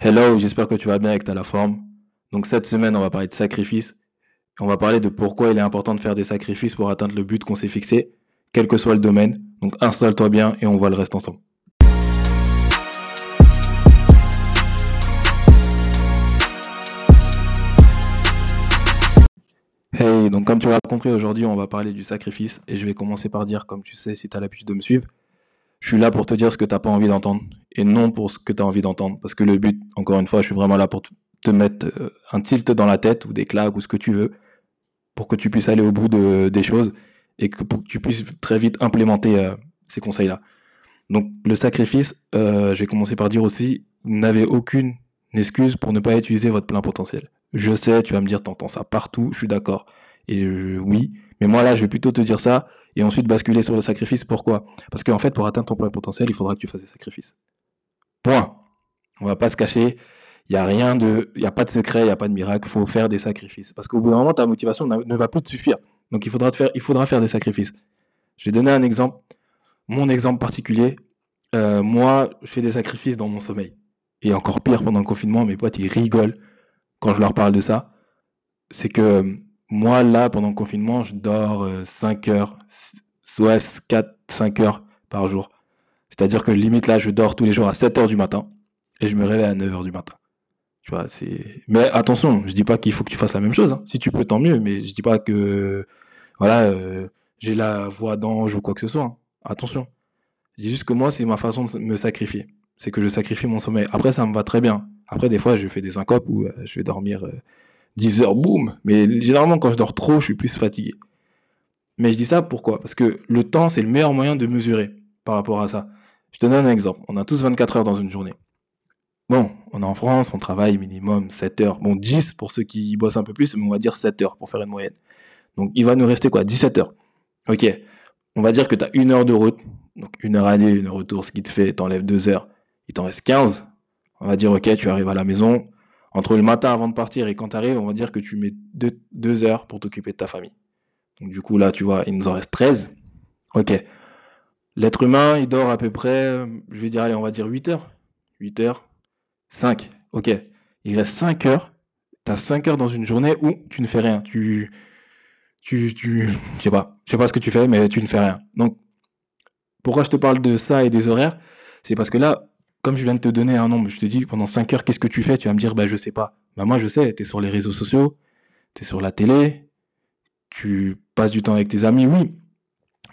Hello, j'espère que tu vas bien et que tu as la forme. Donc cette semaine, on va parler de sacrifice. On va parler de pourquoi il est important de faire des sacrifices pour atteindre le but qu'on s'est fixé, quel que soit le domaine. Donc installe-toi bien et on voit le reste ensemble. Hey, donc comme tu l'as compris, aujourd'hui on va parler du sacrifice et je vais commencer par dire, comme tu sais si tu as l'habitude de me suivre, je suis là pour te dire ce que tu n'as pas envie d'entendre et non pour ce que tu as envie d'entendre. Parce que le but, encore une fois, je suis vraiment là pour te mettre euh, un tilt dans la tête ou des claques ou ce que tu veux pour que tu puisses aller au bout de, des choses et que tu puisses très vite implémenter euh, ces conseils-là. Donc le sacrifice, euh, j'ai commencé par dire aussi, n'avez aucune excuse pour ne pas utiliser votre plein potentiel. Je sais, tu vas me dire, t'entends ça partout, je suis d'accord. Et oui, mais moi là, je vais plutôt te dire ça et ensuite basculer sur le sacrifice. Pourquoi? Parce qu'en fait, pour atteindre ton plein potentiel, il faudra que tu fasses des sacrifices. Point. On va pas se cacher. Il n'y a rien de, il y a pas de secret, il n'y a pas de miracle. Il faut faire des sacrifices. Parce qu'au bout d'un moment, ta motivation ne va plus te suffire. Donc il faudra te faire, il faudra faire des sacrifices. Je vais donner un exemple. Mon exemple particulier. Euh, moi, je fais des sacrifices dans mon sommeil. Et encore pire pendant le confinement, mes potes ils rigolent quand je leur parle de ça. C'est que moi, là, pendant le confinement, je dors 5 euh, heures, soit 4, 5 heures par jour. C'est-à-dire que limite, là, je dors tous les jours à 7 heures du matin et je me réveille à 9 heures du matin. Tu vois, c'est. Mais attention, je dis pas qu'il faut que tu fasses la même chose. Hein. Si tu peux, tant mieux. Mais je dis pas que, voilà, euh, j'ai la voix d'ange ou quoi que ce soit. Hein. Attention. Je dis juste que moi, c'est ma façon de me sacrifier. C'est que je sacrifie mon sommeil. Après, ça me va très bien. Après, des fois, je fais des syncopes où euh, je vais dormir 10 heures, boum. Mais généralement, quand je dors trop, je suis plus fatigué. Mais je dis ça pourquoi? Parce que le temps, c'est le meilleur moyen de mesurer par rapport à ça. Je te donne un exemple. On a tous 24 heures dans une journée. Bon, on est en France, on travaille minimum 7 heures. Bon, 10 pour ceux qui bossent un peu plus, mais on va dire 7 heures pour faire une moyenne. Donc, il va nous rester quoi? 17 heures. Ok. On va dire que tu as une heure de route. Donc, une heure aller, une heure retour, ce qui te fait, t'enlèves 2 heures. Il t'en reste 15. On va dire, ok, tu arrives à la maison, entre le matin avant de partir et quand tu arrives, on va dire que tu mets deux, heures pour t'occuper de ta famille. Donc du coup, là, tu vois, il nous en reste 13. Ok. L'être humain, il dort à peu près, je vais dire, allez, on va dire 8 heures. 8 heures. 5. Ok. Il reste 5 heures. Tu as 5 heures dans une journée où tu ne fais rien. Tu. Tu. tu je sais pas. Je sais pas ce que tu fais, mais tu ne fais rien. Donc, pourquoi je te parle de ça et des horaires? C'est parce que là, comme je viens de te donner un nombre, je te dis pendant 5 heures, qu'est-ce que tu fais? Tu vas me dire, bah, je sais pas. Bah, moi, je sais, tu es sur les réseaux sociaux, tu es sur la télé, tu passes du temps avec tes amis, oui.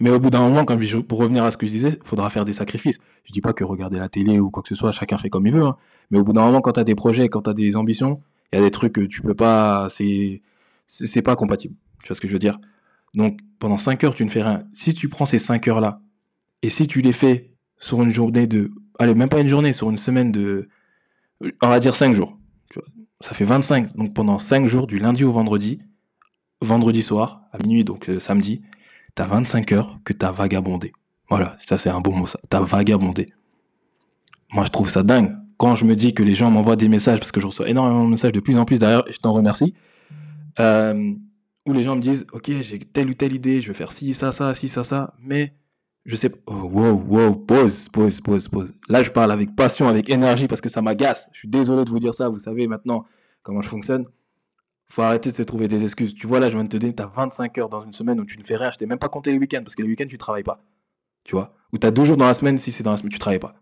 Mais au bout d'un moment, pour revenir à ce que je disais, il faudra faire des sacrifices. Je dis pas que regarder la télé ou quoi que ce soit, chacun fait comme il veut. Hein. Mais au bout d'un moment, quand tu as des projets, quand tu as des ambitions, il y a des trucs que tu peux pas. C'est c'est pas compatible. Tu vois ce que je veux dire? Donc, pendant 5 heures, tu ne fais rien. Si tu prends ces 5 heures-là, et si tu les fais sur une journée de allez, même pas une journée, sur une semaine de, on va dire 5 jours. Ça fait 25. Donc pendant 5 jours, du lundi au vendredi, vendredi soir, à minuit, donc euh, samedi, t'as 25 heures que t'as vagabondé. Voilà, ça c'est un bon mot ça. T'as vagabondé. Moi je trouve ça dingue. Quand je me dis que les gens m'envoient des messages, parce que je reçois énormément de messages de plus en plus d'ailleurs, et je t'en remercie, euh, où les gens me disent, ok, j'ai telle ou telle idée, je vais faire ci, ça, ça, ci, ça, ça, mais je sais pas. Oh, wow, wow, pause, pause, pause, pause. Là, je parle avec passion, avec énergie parce que ça m'agace. Je suis désolé de vous dire ça. Vous savez maintenant comment je fonctionne. Faut arrêter de se trouver des excuses. Tu vois, là, je viens de te dire, tu as 25 heures dans une semaine où tu ne fais rien. Je t'ai même pas compté les week-ends parce que les week-ends, tu travailles pas. Tu vois? Ou tu as deux jours dans la semaine si c'est dans la semaine, tu travailles pas.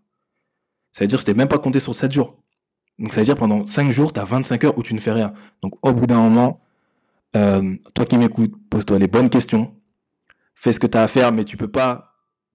Ça veut dire que je t'ai même pas compté sur 7 jours. Donc, ça veut dire pendant 5 jours, tu as 25 heures où tu ne fais rien. Donc, au bout d'un moment, euh, toi qui m'écoutes, pose-toi les bonnes questions. Fais ce que tu as à faire, mais tu peux pas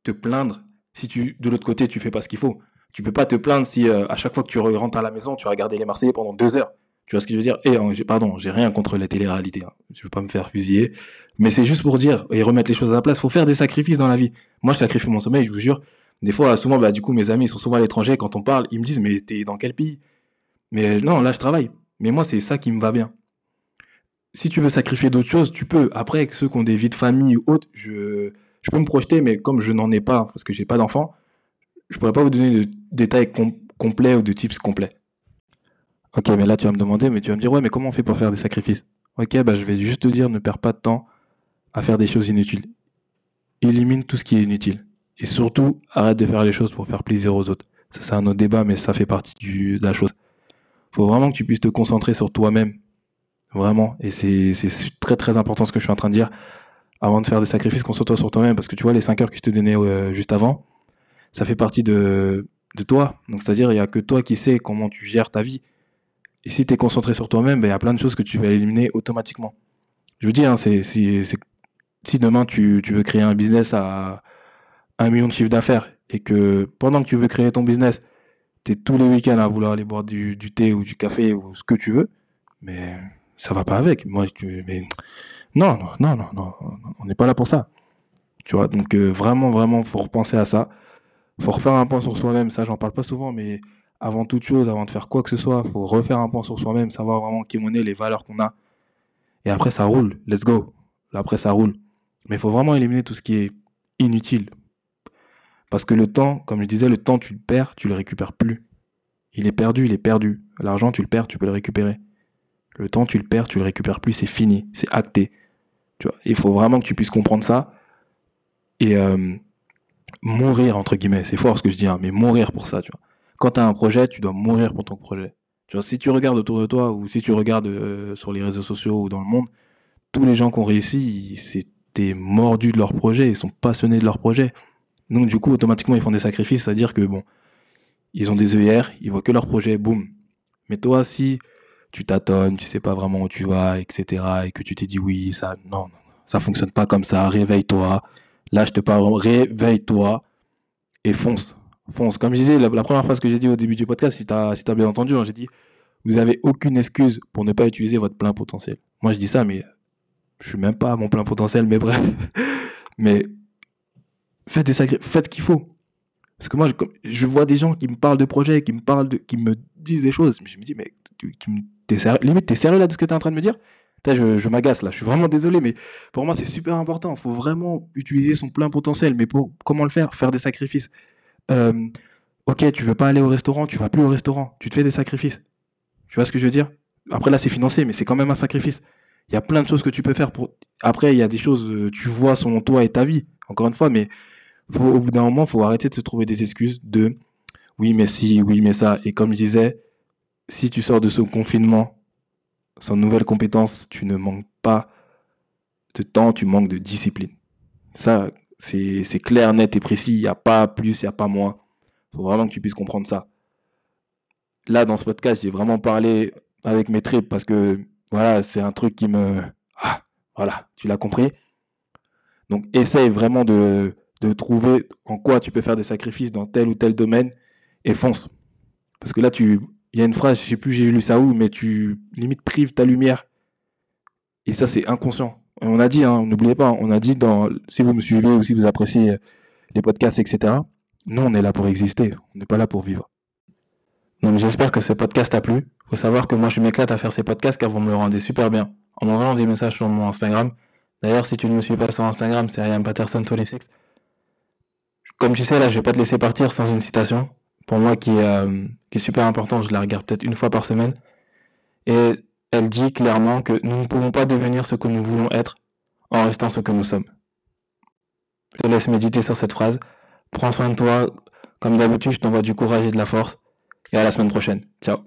te plaindre si tu, de l'autre côté, tu fais pas ce qu'il faut. Tu peux pas te plaindre si euh, à chaque fois que tu rentres à la maison, tu vas les Marseillais pendant deux heures. Tu vois ce que je veux dire? Et euh, pardon, j'ai rien contre les télé-réalités. Hein. Je veux pas me faire fusiller, mais c'est juste pour dire et remettre les choses à la place. Faut faire des sacrifices dans la vie. Moi, je sacrifie mon sommeil, je vous jure. Des fois, souvent, bah du coup, mes amis ils sont souvent à l'étranger. Quand on parle, ils me disent mais t'es dans quel pays? Mais non, là, je travaille. Mais moi, c'est ça qui me va bien. Si tu veux sacrifier d'autres choses, tu peux. Après, ceux qui ont des vies de famille ou autres, je je peux me projeter, mais comme je n'en ai pas, parce que j'ai pas d'enfant, je pourrais pas vous donner de détails complets ou de tips complets. Ok, mais là tu vas me demander, mais tu vas me dire, ouais, mais comment on fait pour faire des sacrifices? Ok, bah je vais juste te dire, ne perds pas de temps à faire des choses inutiles. Élimine tout ce qui est inutile. Et surtout, arrête de faire les choses pour faire plaisir aux autres. Ça, c'est un autre débat, mais ça fait partie du, de la chose. faut vraiment que tu puisses te concentrer sur toi-même. Vraiment. Et c'est très très important ce que je suis en train de dire. Avant de faire des sacrifices, concentre-toi sur toi-même. Parce que tu vois, les 5 heures que je te donnais euh, juste avant, ça fait partie de, de toi. Donc c'est-à-dire, il n'y a que toi qui sais comment tu gères ta vie. Et si tu es concentré sur toi-même, ben, il y a plein de choses que tu vas éliminer automatiquement. Je veux dire, hein, si demain tu, tu veux créer un business à un million de chiffre d'affaires et que pendant que tu veux créer ton business, tu es tous les week-ends à vouloir aller boire du, du, thé ou du café ou ce que tu veux, mais ça va pas avec. Moi, tu, mais non, non, non, non, non, on n'est pas là pour ça. Tu vois, donc euh, vraiment, vraiment, faut repenser à ça. Faut refaire un point sur soi-même. Ça, j'en parle pas souvent, mais avant toute chose, avant de faire quoi que ce soit, faut refaire un point sur soi-même, savoir vraiment qui on est, les valeurs qu'on a. Et après, ça roule. Let's go. Après, ça roule. Mais il faut vraiment éliminer tout ce qui est inutile. Parce que le temps, comme je disais, le temps, tu le perds, tu le récupères plus. Il est perdu, il est perdu. L'argent, tu le perds, tu peux le récupérer. Le temps, tu le perds, tu le récupères plus, c'est fini, c'est acté. Tu vois, il faut vraiment que tu puisses comprendre ça et euh, mourir entre guillemets. C'est fort ce que je dis, hein, mais mourir pour ça. Tu vois, quand tu as un projet, tu dois mourir pour ton projet. Tu vois, si tu regardes autour de toi ou si tu regardes euh, sur les réseaux sociaux ou dans le monde, tous les gens qui ont réussi, c'était mordu de leur projet, ils sont passionnés de leur projet. Donc du coup, automatiquement, ils font des sacrifices, c'est-à-dire que bon, ils ont des œillères, ils voient que leur projet, boum. Mais toi, si tu tâtonnes, tu sais pas vraiment où tu vas, etc., et que tu t'es dit oui, ça, non, ça fonctionne pas comme ça, réveille-toi. Là, je te parle, réveille-toi et fonce, fonce. Comme je disais, la, première phrase que j'ai dit au début du podcast, si tu as, si as bien entendu, hein, j'ai dit, vous avez aucune excuse pour ne pas utiliser votre plein potentiel. Moi, je dis ça, mais je suis même pas à mon plein potentiel, mais bref. mais faites des faites ce qu'il faut. Parce que moi, je, vois des gens qui me parlent de projets, qui me parlent qui me disent des choses. Mais je me dis, mais tu, tu sérieux, limite, t'es sérieux là de ce que tu es en train de me dire je, je m'agace là, je suis vraiment désolé, mais pour moi c'est super important. Il faut vraiment utiliser son plein potentiel. Mais pour comment le faire? Faire des sacrifices. Ok, tu veux pas aller au restaurant, tu vas plus au restaurant, tu te fais des sacrifices. Tu vois ce que je veux dire? Après là c'est financé, mais c'est quand même un sacrifice. Il y a plein de choses que tu peux faire pour. Après il y a des choses, euh, tu vois selon toi et ta vie. Encore une fois, mais au bout d'un moment, faut arrêter de se trouver des excuses de oui, mais si, oui, mais ça. Et comme je disais, si tu sors de ce confinement sans nouvelles compétences, tu ne manques pas de temps, tu manques de discipline. Ça, c'est clair, net et précis. Il n'y a pas plus, il n'y a pas moins. Il faut vraiment que tu puisses comprendre ça. Là, dans ce podcast, j'ai vraiment parlé avec mes tripes parce que voilà, c'est un truc qui me. Ah, voilà, tu l'as compris. Donc, essaye vraiment de, de trouver en quoi tu peux faire des sacrifices dans tel ou tel domaine et fonce. Parce que là, tu, il y a une phrase, je sais plus, j'ai lu ça où, mais tu limite prives ta lumière. Et ça, c'est inconscient. on a dit, hein, n'oubliez pas, on a dit dans, si vous me suivez ou si vous appréciez les podcasts, etc. Nous, on est là pour exister. On n'est pas là pour vivre. Donc, j'espère que ce podcast t'a plu. Faut savoir que moi, je m'éclate à faire ces podcasts car vous me le rendez super bien. En m'envoyant des messages sur mon Instagram. D'ailleurs, si tu ne me suis pas sur Instagram, c'est Ryan Patterson 26 comme tu sais, là, je vais pas te laisser partir sans une citation. Pour moi, qui est, euh, qui est super importante. Je la regarde peut-être une fois par semaine. Et elle dit clairement que nous ne pouvons pas devenir ce que nous voulons être en restant ce que nous sommes. Je te laisse méditer sur cette phrase. Prends soin de toi. Comme d'habitude, je t'envoie du courage et de la force. Et à la semaine prochaine. Ciao.